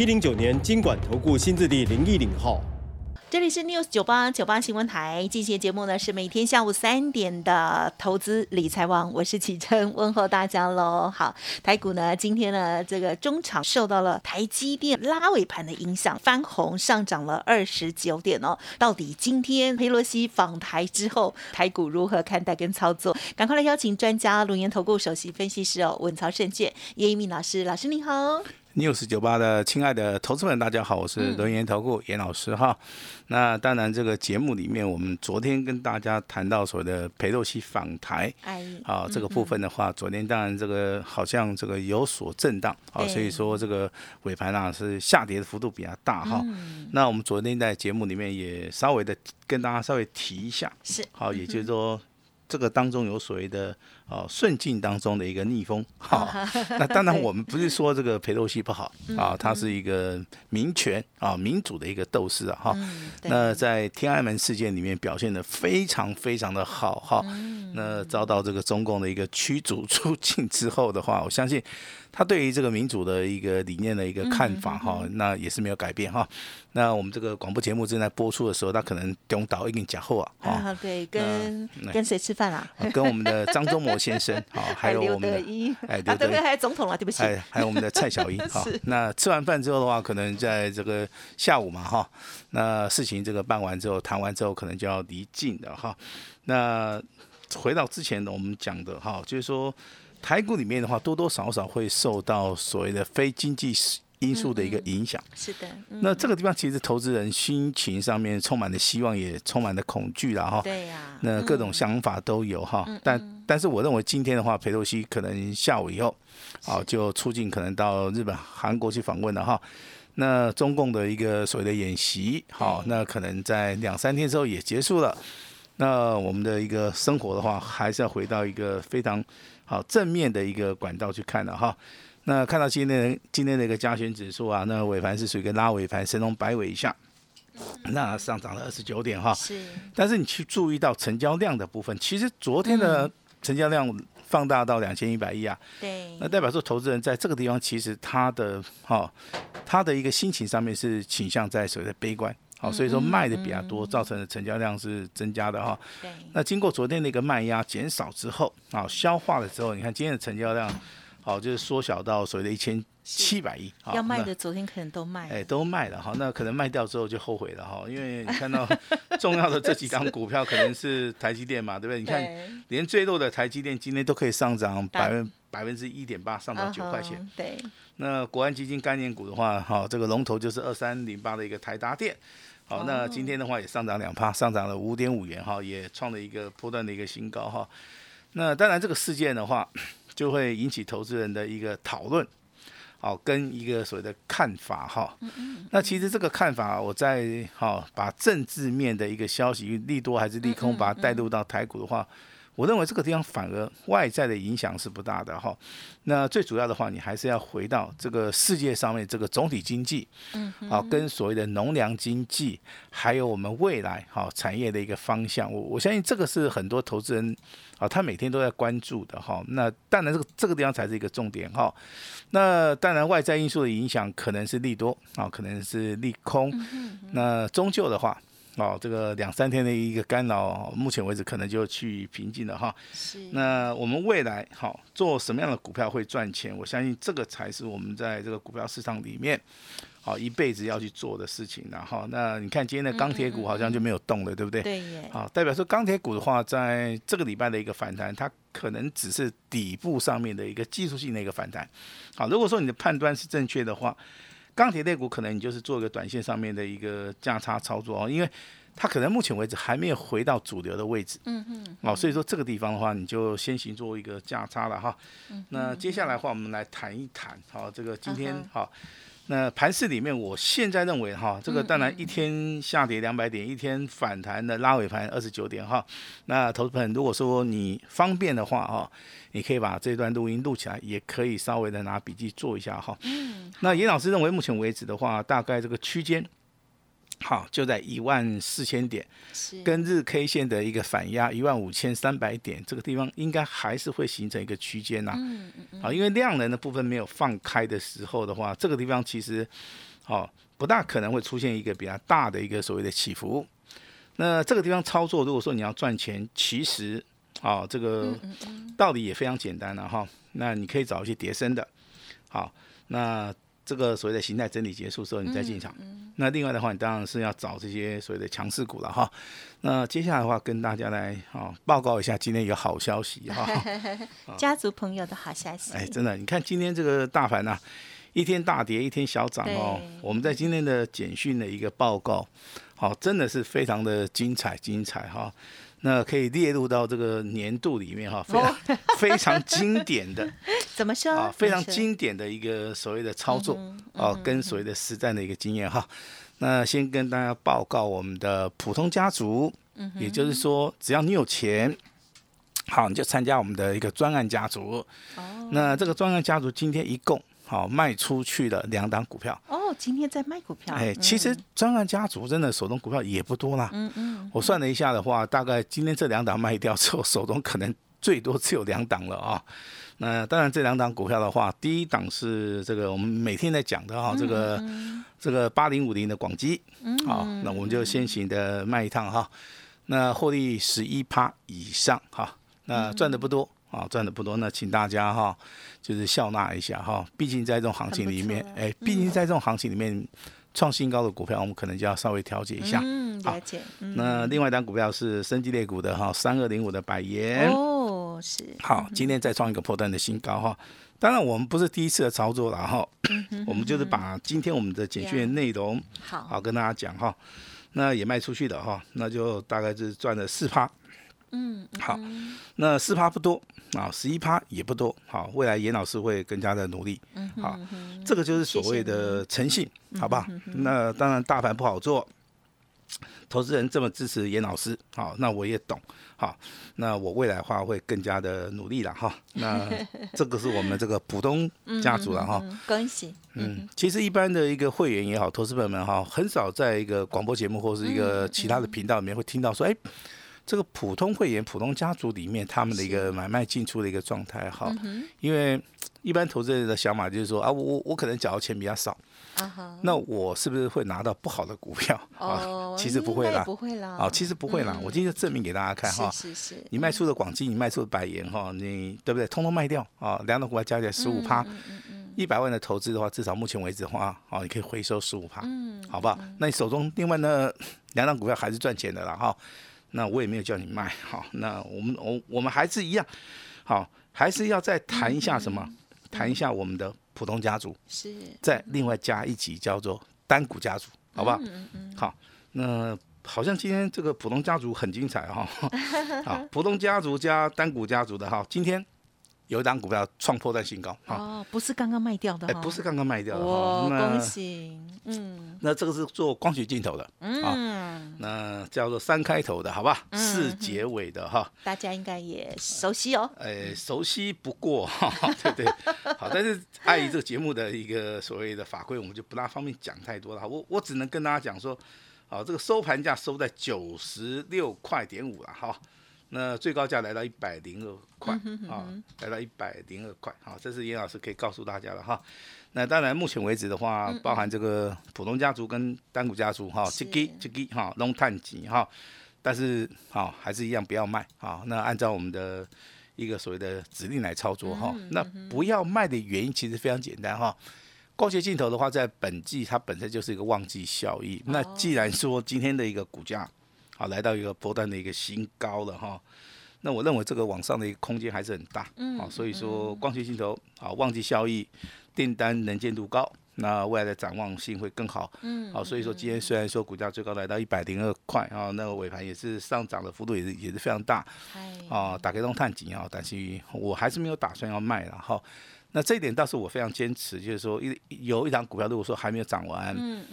一零九年经管投顾新字地零一零号。这里是 News 九八九八新闻台，进行节目呢是每天下午三点的投资理财网，我是启琛，问候大家喽。好，台股呢今天呢这个中场受到了台积电拉尾盘的影响，翻红上涨了二十九点哦。到底今天佩洛西访台之后，台股如何看待跟操作？赶快来邀请专家龙岩投顾首席分析师哦，稳操胜券叶一鸣老师，老师你好。News 九八的亲爱的投资们，大家好，我是轮研投顾严老师哈。那当然，这个节目里面，我们昨天跟大家谈到所谓的裴洛西访台，啊，这个部分的话，昨天当然这个好像这个有所震荡，啊，所以说这个尾盘啊是下跌的幅度比较大哈。那我们昨天在节目里面也稍微的跟大家稍微提一下，是好，也就是 说这个当中有所谓的。哦，顺境当中的一个逆风，好，那当然我们不是说这个裴洛西不好啊，他是一个民权啊、民主的一个斗士啊，哈，那在天安门事件里面表现的非常非常的好哈，那遭到这个中共的一个驱逐出境之后的话，我相信。他对于这个民主的一个理念的一个看法哈，那也是没有改变哈。那我们这个广播节目正在播出的时候，他可能中岛一定讲后啊。啊，对，跟跟谁吃饭啊？跟我们的张忠谋先生 好，还有我们的哎，对对，还有总统了，对不起。哎，还有我们的蔡小英 好。那吃完饭之后的话，可能在这个下午嘛哈，那事情这个办完之后，谈完之后，可能就要离境的哈。那回到之前的我们讲的哈，就是说。台股里面的话，多多少少会受到所谓的非经济因素的一个影响。是的。那这个地方其实投资人心情上面充满了希望，也充满了恐惧了哈。对呀。那各种想法都有哈。但但是我认为今天的话，裴洛西可能下午以后，好就出境可能到日本、韩国去访问了哈。那中共的一个所谓的演习，好，那可能在两三天之后也结束了。那我们的一个生活的话，还是要回到一个非常。好，正面的一个管道去看的哈。那看到今天今天的一个加权指数啊，那尾盘是属于一个拉尾盘，神龙摆尾一下，那上涨了二十九点哈。是。但是你去注意到成交量的部分，其实昨天的成交量放大到两千一百亿啊。对。那代表说，投资人在这个地方其实他的哈，他的一个心情上面是倾向在所谓的悲观。好，所以说卖的比较多，造成的成交量是增加的哈。对。那经过昨天的一个卖压减少之后，啊，消化了之后，你看今天的成交量，好，就是缩小到所谓的一千七百亿。要卖的昨天可能都卖了。哎，都卖了哈，那可能卖掉之后就后悔了哈，因为你看到 重要的这几张股票可能是台积电嘛，对不对？你看连最弱的台积电今天都可以上涨百分百分之一点八，上涨九块钱。对。那国安基金概念股的话，哈，这个龙头就是二三零八的一个台达电。好，那今天的话也上涨两趴，上涨了五点五元哈，也创了一个波段的一个新高哈。那当然这个事件的话，就会引起投资人的一个讨论，好，跟一个所谓的看法哈。那其实这个看法，我在好把政治面的一个消息利多还是利空，把它带入到台股的话。我认为这个地方反而外在的影响是不大的哈，那最主要的话，你还是要回到这个世界上面这个总体经济，嗯，啊，跟所谓的农粮经济，还有我们未来哈产业的一个方向，我我相信这个是很多投资人啊，他每天都在关注的哈。那当然这个这个地方才是一个重点哈。那当然外在因素的影响可能是利多啊，可能是利空，那终究的话。哦，这个两三天的一个干扰，目前为止可能就去平静了哈。是。那我们未来好做什么样的股票会赚钱？我相信这个才是我们在这个股票市场里面好一辈子要去做的事情。然后，那你看今天的钢铁股好像就没有动了，对不对？对耶。好，代表说钢铁股的话，在这个礼拜的一个反弹，它可能只是底部上面的一个技术性的一个反弹。好，如果说你的判断是正确的话。钢铁类股可能你就是做一个短线上面的一个价差操作哦，因为它可能目前为止还没有回到主流的位置，嗯嗯，哦，所以说这个地方的话，你就先行做一个价差了哈。那接下来的话，我们来谈一谈，好，这个今天好，那盘市里面，我现在认为哈，这个当然一天下跌两百点，一天反弹的拉尾盘二十九点哈。那投资朋友，如果说你方便的话哈，你可以把这段录音录起来，也可以稍微的拿笔记做一下哈。嗯。那严老师认为，目前为止的话，大概这个区间。好，就在一万四千点，跟日 K 线的一个反压一万五千三百点这个地方，应该还是会形成一个区间呐。嗯嗯嗯。好，因为量能的部分没有放开的时候的话，这个地方其实，好不大可能会出现一个比较大的一个所谓的起伏。那这个地方操作，如果说你要赚钱，其实，啊，这个道理也非常简单了哈。那你可以找一些叠升的，好，那。这个所谓的形态整理结束之后，你再进场。那另外的话，你当然是要找这些所谓的强势股了哈。那接下来的话，跟大家来啊报告一下今天一个好消息哈。家族朋友的好消息。哎，真的，你看今天这个大盘呐，一天大跌，一天小涨哦。我们在今天的简讯的一个报告，好，真的是非常的精彩精彩哈。那可以列入到这个年度里面哈，非常 非常经典的，怎么说啊？非常经典的一个所谓的操作哦，跟所谓的实战的一个经验哈。那先跟大家报告我们的普通家族，也就是说，只要你有钱，好，你就参加我们的一个专案家族。哦，那这个专案家族今天一共。好，卖出去的两档股票。哦，今天在卖股票。哎，其实专案家族真的手中股票也不多啦。嗯嗯。我算了一下的话，大概今天这两档卖掉之后，手中可能最多只有两档了啊。那当然，这两档股票的话，第一档是这个我们每天在讲的哈，这个这个八零五零的广基。嗯。好，那我们就先行的卖一趟哈。那获利十一趴以上哈，那赚的不多。啊，赚的不多，那请大家哈，就是笑纳一下哈。毕竟在这种行情里面，哎，毕竟在这种行情里面，创新高的股票，我们可能就要稍微调节一下。嗯，了解。那另外一单股票是升级类股的哈，三二零五的百元。哦，是。好，今天再创一个破断的新高哈。当然，我们不是第一次的操作了哈。我们就是把今天我们的简讯内容，好，好跟大家讲哈。那也卖出去的哈，那就大概是赚了四趴。嗯，好，那四趴不多啊，十一趴也不多。好，未来严老师会更加的努力。嗯，好，这个就是所谓的诚信，好吧？那当然大盘不好做，投资人这么支持严老师，好，那我也懂。好，那我未来的话会更加的努力了哈。那 这个是我们这个普通家族了哈。恭喜。嗯，其实一般的一个会员也好，投资朋友们哈，很少在一个广播节目或是一个其他的频道里面会听到说，哎。这个普通会员、普通家族里面，他们的一个买卖进出的一个状态哈，因为一般投资人的想法就是说啊，我我我可能缴的钱比较少，那我是不是会拿到不好的股票啊？其实不会啦，不会啦，啊，其实不会啦。我今天证明给大家看哈，是是是，你卖出的广基，你卖出的百元哈，你对不对？通通卖掉啊，两种股票加起来十五趴，一百万的投资的话，至少目前为止的话，哦，你可以回收十五趴，嗯，好不好？那你手中另外呢两档股票还是赚钱的啦哈。那我也没有叫你卖，好，那我们我我们还是一样，好，还是要再谈一下什么？谈一下我们的普通家族，是，再另外加一集叫做单股家族，好不好？嗯嗯。好，那好像今天这个普通家族很精彩哈，好，普通家族加单股家族的哈，今天。有一档股票创破断新高，哦，不是刚刚卖掉的，哎，不是刚刚卖掉的，哦，恭喜，嗯，那这个是做光学镜头的，嗯，那叫做三开头的，好吧，四结尾的哈，大家应该也熟悉哦，哎，熟悉不过，对对，好，但是碍于这个节目的一个所谓的法规，我们就不大方便讲太多了，我我只能跟大家讲说，好，这个收盘价收在九十六块点五了，哈。那最高价来到一百零二块啊，来到一百零二块，好，这是严老师可以告诉大家的哈。那当然，目前为止的话，包含这个普通家族跟单股家族哈，这个这个哈，龙探几哈，但是好还是一样不要卖啊。那按照我们的一个所谓的指令来操作哈。那不要卖的原因其实非常简单哈。光学镜头的话，在本季它本身就是一个旺季效益。那既然说今天的一个股价。好，来到一个波段的一个新高了哈，那我认为这个往上的一个空间还是很大，嗯，好，所以说光学镜头啊，旺季效益，订单能见度高，那未来的展望性会更好，嗯，好，所以说今天虽然说股价最高来到一百零二块啊，那个尾盘也是上涨的幅度也是也是非常大，啊，打开洞探底啊，但是我还是没有打算要卖了哈，那这一点倒是我非常坚持，就是说一有一档股票如果说还没有涨完，嗯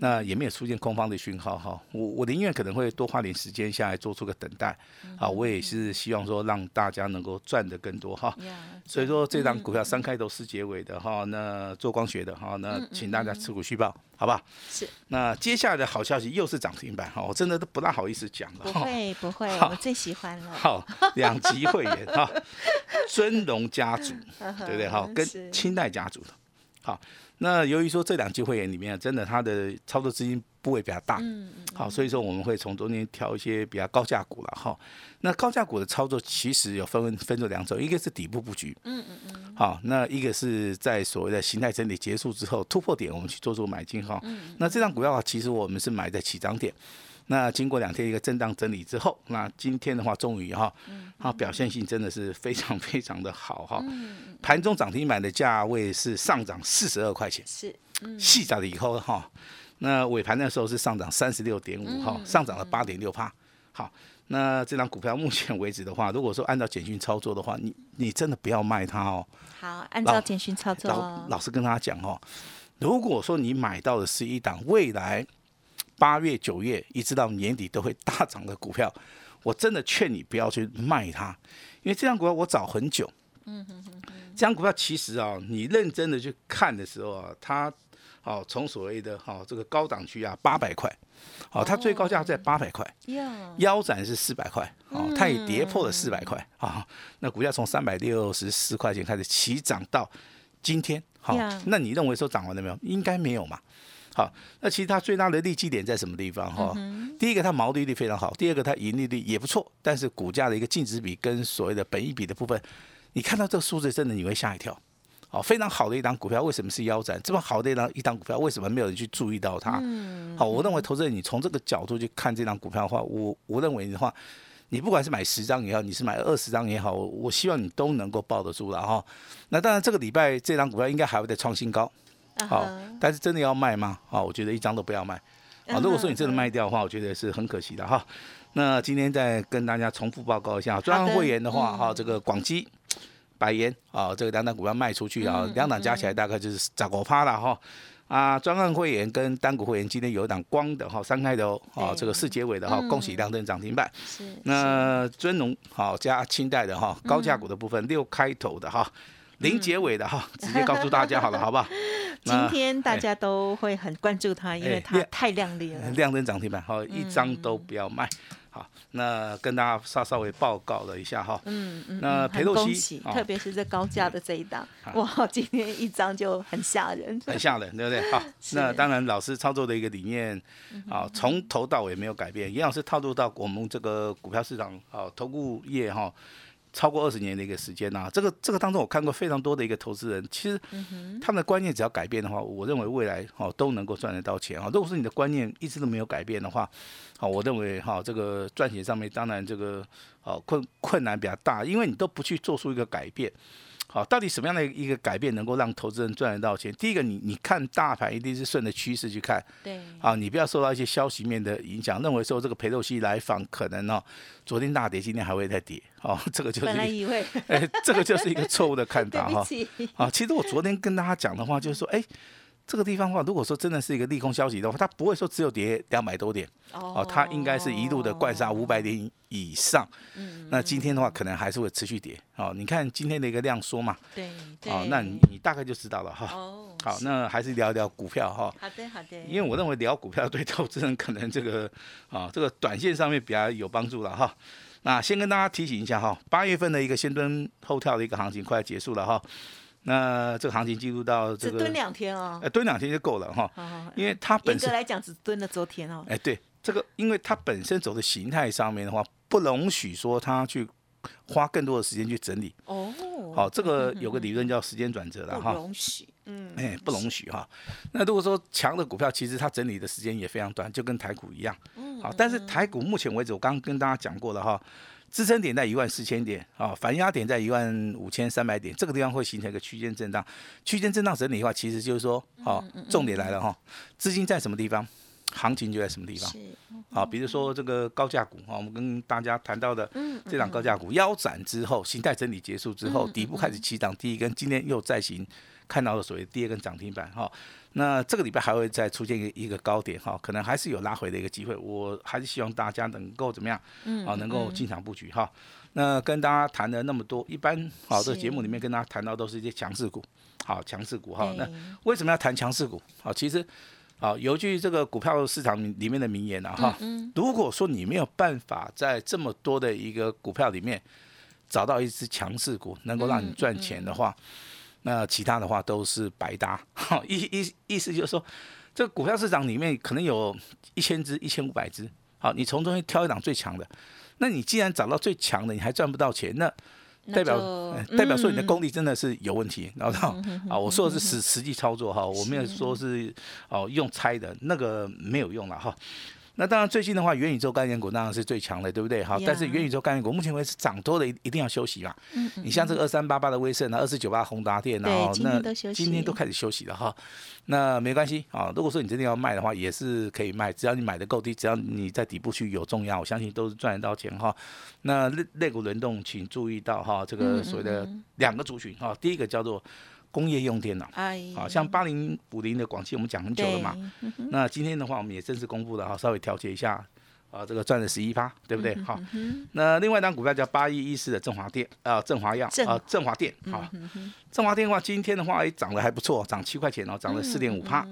那也没有出现空方的讯号哈，我我宁愿可能会多花点时间下来做出个等待，啊，我也是希望说让大家能够赚得更多哈。所以说这档股票三开头四结尾的哈，那做光学的哈，那请大家持股续报，好吧？是。那接下来的好消息又是涨停板哈，我真的都不大好意思讲了。不会不会，我最喜欢了。好，两级会员哈，尊荣家族，对不对？哈，跟清代家族的，好。那由于说这两期会员里面，真的它的操作资金部位比较大，嗯好，所以说我们会从中间挑一些比较高价股了哈。那高价股的操作其实有分分作两种，一个是底部布局，嗯嗯嗯，好，那一个是在所谓的形态整理结束之后突破点，我们去做做买进哈。嗯。那这张股票其实我们是买在起涨点。那经过两天一个震荡整理之后，那今天的话终于哈，它表现性真的是非常非常的好哈。盘中涨停板的价位是上涨四十二块钱，是，细涨了以后哈，那尾盘的时候是上涨三十六点五哈，上涨了八点六帕。好，那这张股票目前为止的话，如果说按照简讯操作的话，你你真的不要卖它哦。好，按照简讯操作。老老师跟他讲哦，如果说你买到的是一档未来。八月、九月一直到年底都会大涨的股票，我真的劝你不要去卖它，因为这张股票我找很久。嗯哼哼。这张股票其实啊，你认真的去看的时候啊，它哦从所谓的哈这个高档区啊八百块，哦它最高价在八百块，腰斩是四百块，哦它也跌破了四百块啊。那股价从三百六十四块钱开始起涨到今天，好，那你认为说涨完了没有？应该没有嘛。好，那其实它最大的利基点在什么地方哈？第一个，它毛利率非常好；第二个，它盈利率也不错。但是股价的一个净值比跟所谓的本益比的部分，你看到这个数字，真的你会吓一跳。好，非常好的一档股票，为什么是腰斩？这么好的一档一档股票，为什么没有人去注意到它？好，我认为投资人你从这个角度去看这档股票的话，我我认为的话，你不管是买十张也好，你是买二十张也好，我希望你都能够抱得住了哈。那当然，这个礼拜这档股票应该还会再创新高。好，但是真的要卖吗？啊，我觉得一张都不要卖。啊，如果说你真的卖掉的话，我觉得是很可惜的哈。那今天再跟大家重复报告一下，专案会员的话，哈，这个广基、百元啊，这个两档股票卖出去啊，两档加起来大概就是涨五趴了哈。啊，专案会员跟单股会员今天有一档光的哈，三开头啊，这个四结尾的哈，恭喜亮灯涨停板。是。那尊龙好加清代的哈，高价股的部分六开头的哈。零结尾的哈，直接告诉大家好了，好不好？今天大家都会很关注它，因为它太亮丽了。亮灯涨停板，好，一张都不要卖。好，那跟大家稍稍微报告了一下哈。嗯嗯。那裴洛西，特别是这高价的这一档，哇，今天一张就很吓人。很吓人，对不对？好，那当然老师操作的一个理念，啊，从头到尾没有改变，一样是套入到我们这个股票市场，啊，投顾业哈。超过二十年的一个时间呐，这个这个当中我看过非常多的一个投资人，其实他们的观念只要改变的话，我认为未来哦都能够赚得到钱啊。如果说你的观念一直都没有改变的话，好，我认为哈这个赚钱上面当然这个哦困困难比较大，因为你都不去做出一个改变。好，到底什么样的一个改变能够让投资人赚得到钱？第一个，你你看大盘一定是顺着趋势去看，对，啊，你不要受到一些消息面的影响，认为说这个裴洛西来访可能哦，昨天大跌，今天还会再跌，哦，这个就是，本来以为，哎，这个就是一个错误的看法 哈，啊，其实我昨天跟大家讲的话就是说，哎。这个地方的话，如果说真的是一个利空消息的话，它不会说只有跌两百多点哦，它应该是一路的灌杀五百点以上。嗯，那今天的话，可能还是会持续跌。哦，你看今天的一个量缩嘛，对，哦，那你你大概就知道了哈。哦，好，那还是聊一聊股票哈。好的，好的。因为我认为聊股票对投资人可能这个啊，这个短线上面比较有帮助了哈。那先跟大家提醒一下哈，八月份的一个先蹲后跳的一个行情快要结束了哈。那这个行情进入到这个蹲两天哦，哎，蹲两天就够了哈，因为它本身来讲只蹲了昨天哦，哎，对，这个因为它本身走的形态上面的话，不容许说它去花更多的时间去整理。哦，好，这个有个理论叫时间转折了哈，不容许，嗯，哎，不容许哈。那如果说强的股票，其实它整理的时间也非常短，就跟台股一样，嗯，好，但是台股目前为止，我刚刚跟大家讲过了哈。支撑点在一万四千点啊，反压点在一万五千三百点，这个地方会形成一个区间震荡。区间震荡整理的话，其实就是说，哦，重点来了哈，资金在什么地方？行情就在什么地方？是，好，比如说这个高价股啊，我们跟大家谈到的嗯这档高价股腰斩之后，形态整理结束之后，底部开始起涨，第一根，今天又再行看到了所谓第二根涨停板哈。那这个礼拜还会再出现一个一个高点哈，可能还是有拉回的一个机会。我还是希望大家能够怎么样啊，能够进场布局哈。那跟大家谈了那么多，一般好这个节目里面跟大家谈到都是一些强势股，好强势股哈。那为什么要谈强势股？好，其实啊，有一句这个股票市场里面的名言啊，哈，如果说你没有办法在这么多的一个股票里面找到一只强势股，能够让你赚钱的话，那其他的话都是白搭。哈，意意意思就是说，这个股票市场里面可能有一千只、一千五百只，好，你从中间挑一档最强的。那你既然找到最强的，你还赚不到钱，那那代表、代表说你的嗯功力真的是有问题，然后啊，我说的是实实际操作哈，我没有说是哦用猜的，那个没有用了哈。那当然，最近的话，元宇宙概念股当然是最强的，对不对？好，但是元宇宙概念股目前为止涨多的一一定要休息嘛。嗯你像这个二三八八的威盛啊，二四九八宏达电啊，那都休息今天都开始休息了哈。那没关系啊，如果说你真的要卖的话，也是可以卖，只要你买的够低，只要你在底部区有重压，我相信都是赚得到钱哈。那类类股轮动，请注意到哈，这个所谓的两个族群哈，第一个叫做工业用电脑。哎，好像八零五零的广汽，我们讲很久了嘛。那今天的话，我们也正式公布了哈，稍微调节一下，啊，这个赚了十一趴，对不对？好，那另外一张股票叫八一一四的振华电啊，振华药啊，振华电，好，振华电的话，今天的话，哎，涨得还不错，涨七块钱哦，涨了四点五趴。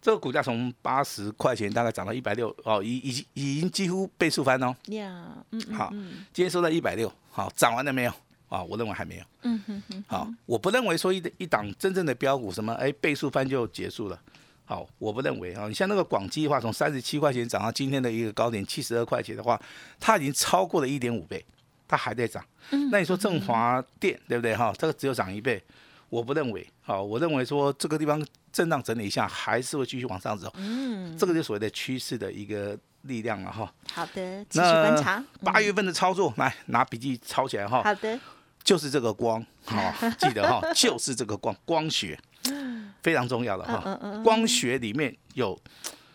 这个股价从八十块钱大概涨到一百六哦，已已经已经几乎倍数翻哦。呀，嗯嗯好，今天收在一百六，好，涨完了没有？啊，我认为还没有。嗯哼哼，好，我不认为说一一档真正的标股什么哎倍数翻就结束了。好，我不认为啊。你像那个广基的话，从三十七块钱涨到今天的一个高点七十二块钱的话，它已经超过了一点五倍，它还在涨。那你说振华电对不对哈？这个只有涨一倍，我不认为。好，我认为说这个地方震荡整理一下，还是会继续往上走。嗯，这个就所谓的趋势的一个力量了哈。好的，继续观察。八月份的操作，来拿笔记抄起来哈。好的，就是这个光，好、记得哈、就是这个光光学，非常重要的哈、光学里面有，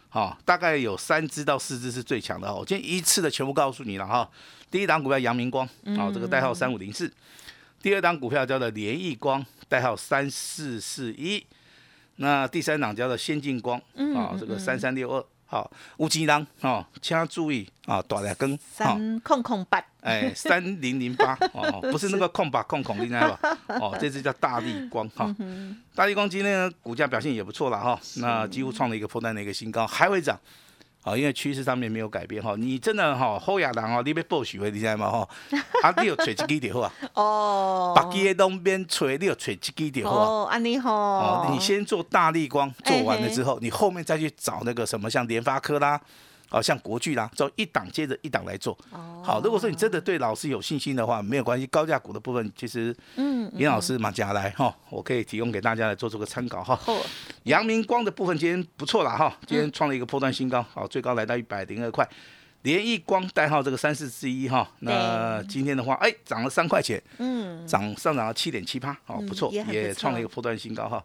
好、大概有三只到四只是最强的哈。我今天一次的全部告诉你了哈。第一档股票阳明光，好、这个代号三五零四。第二档股票叫做联益光，代号三四四一。那第三档叫做先进光，啊、这个三三六二。好，五级档哦，请注意啊，大两根。三空空八，哎，三零零八哦，不是那个空八空空，应该吧？哦，这只叫大力光哈。大力光今天股价表现也不错了哈，那几乎创了一个破单的一个新高，还会涨。好，因为趋势上面没有改变哈，你真的哈后亚人哦，你被报许会你知道吗哈？啊，你有锤一支就好啊，哦，北基的东边锤，你有锤一支就好啊。哦，安尼吼，哦，你先做大力光，做完了之后，你后面再去找那个什么像联发科啦，好、像国巨啦，就一档接着一档来做。哦好，如果说你真的对老师有信心的话，没有关系，高价股的部分其实嗯，严老师马甲来哈，我可以提供给大家来做出个参考哈。后阳明光的部分今天不错了哈，今天创了一个破断新高，好，最高来到一百零二块。联益光代号这个三四之一哈，那今天的话，哎，涨了三块钱，嗯，涨上涨了七点七八，哦，嗯不错，也创了一个错波段新高哈。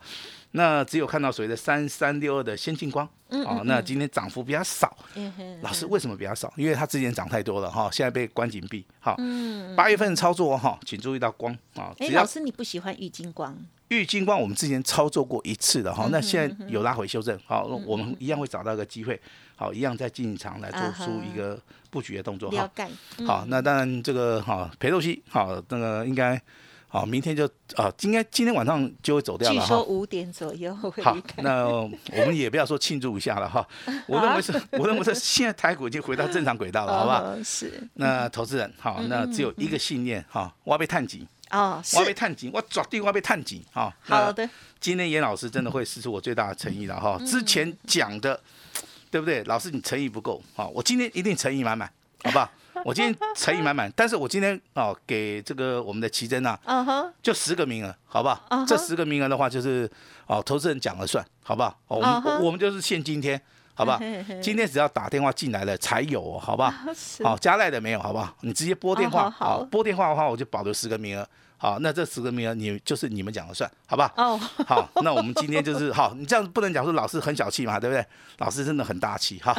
那只有看到所谓的三三六二的先进光，嗯哦，那今天涨幅比较少。老师为什么比较少？因为它之前涨太多了哈，现在被关紧闭。好，嗯，八月份操作哈，请注意到光啊，哎，老师你不喜欢郁金光，玉金光我们之前操作过一次的哈，嗯那现在有拉回修正，好，我们一样会找到一个机会，好，一样再进场来做出一个布局的动作哈好，那当然这个哈裴洛西好，那个应该好，明天就啊，应该今天晚上就会走掉了哈。说五点左右会好那我们也不要说庆祝一下了哈。我认为是，我认为是现在台股已经回到正常轨道了，好不好？哦是。那投资人好，那只有一个信念哈，我要被探底，哦，我要被探底，我绝对我要被探底哈。好的，今天严老师真的会施出我最大的诚意了哈。之前讲的，对不对？老师你诚意不够，好，我今天一定诚意满满，好不好？我今天诚意满满，但是我今天哦给这个我们的奇珍啊，嗯哼，就十个名额，好不好这十个名额的话，就是哦投资人讲了算，好不好？哦我们我们就是限今天，好不好？今天只要打电话进来了才有哦，好不好？好，加赖的没有，好不好？你直接拨电话，好拨电话的话，我就保留十个名额。好，那这十个名额你就是你们讲了算，好不好？哦，好，那我们今天就是好，你这样不能讲说老师很小气嘛，对不对？老师真的很大气哈。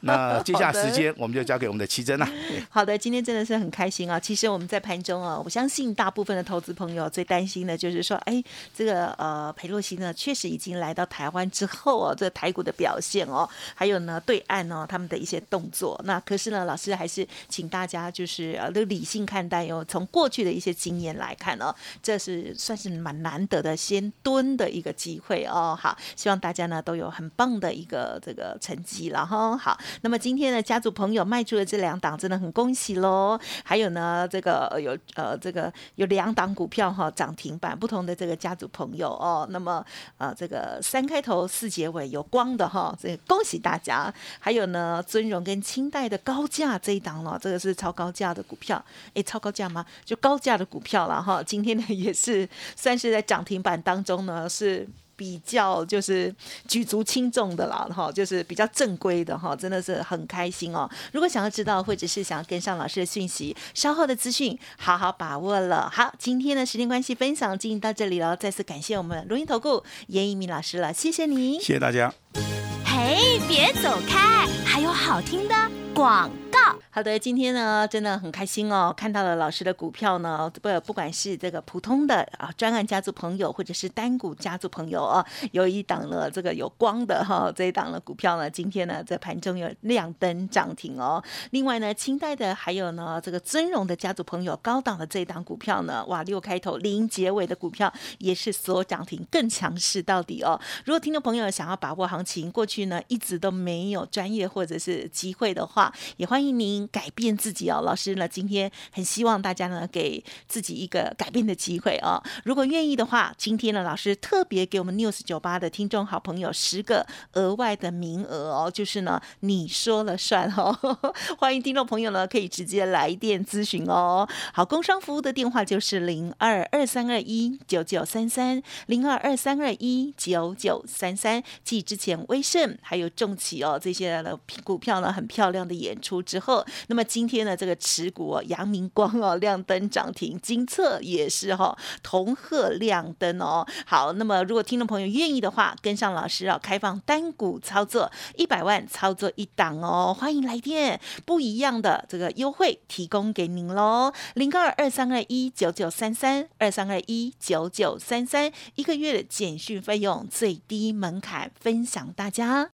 那接下来时间我们就交给我们的奇珍了。好的，今天真的是很开心啊！其实我们在盘中啊，我相信大部分的投资朋友最担心的就是说，哎，这个呃，裴洛西呢，确实已经来到台湾之后哦，这个台股的表现哦，还有呢，对岸呢他们的一些动作，那可是呢，老师还是请大家就是呃，都理性看待哟，从过去的一些经验来看哦，这是算是蛮难得的先蹲的一个机会哦。好，希望大家呢都有很棒的一个这个成绩了哈。好，那么今天呢，家族朋友卖出的这两档，真的很恭喜喽。还有呢，这个有呃这个有两档股票哈涨停板，不同的这个家族朋友哦。那么呃这个三开头四结尾有光的哈，这恭喜大家。还有呢，尊荣跟清代的高价这一档了，这个是超高价的股票，诶，超高价吗？就高价的股票了。今天呢也是算是在涨停板当中呢是。比较就是举足轻重的啦，哈，就是比较正规的哈，真的是很开心哦。如果想要知道或者是想要跟上老师的讯息，稍后的资讯好好把握了。好，今天的时间关系，分享进行到这里了，再次感谢我们录音投顾严一鸣老师了，谢谢你，谢谢大家。嘿，别走开，还有好听的广。好的，今天呢真的很开心哦，看到了老师的股票呢，不不管是这个普通的啊专案家族朋友，或者是单股家族朋友哦，有一档呢这个有光的哈，这一档的股票呢，今天呢在盘中有亮灯涨停哦。另外呢，清代的还有呢这个尊荣的家族朋友，高档的这一档股票呢，哇六开头零结尾的股票也是所涨停更强势到底哦。如果听众朋友想要把握行情，过去呢一直都没有专业或者是机会的话，也欢迎您。改变自己哦，老师呢，今天很希望大家呢给自己一个改变的机会哦。如果愿意的话，今天呢，老师特别给我们 News 九八的听众好朋友十个额外的名额哦，就是呢你说了算哦。欢迎听众朋友呢可以直接来电咨询哦。好，工商服务的电话就是零二二三二一九九三三零二二三二一九九三三。继之前威盛还有重企哦这些的股票呢很漂亮的演出之后。那么今天呢，这个持股哦，阳明光哦亮灯涨停，金策也是哈，同贺亮灯哦。好，那么如果听众朋友愿意的话，跟上老师啊，开放单股操作，一百万操作一档哦，欢迎来电，不一样的这个优惠提供给您喽，零二二三二一九九三三二三二一九九三三，一个月的简讯费用最低门槛，分享大家。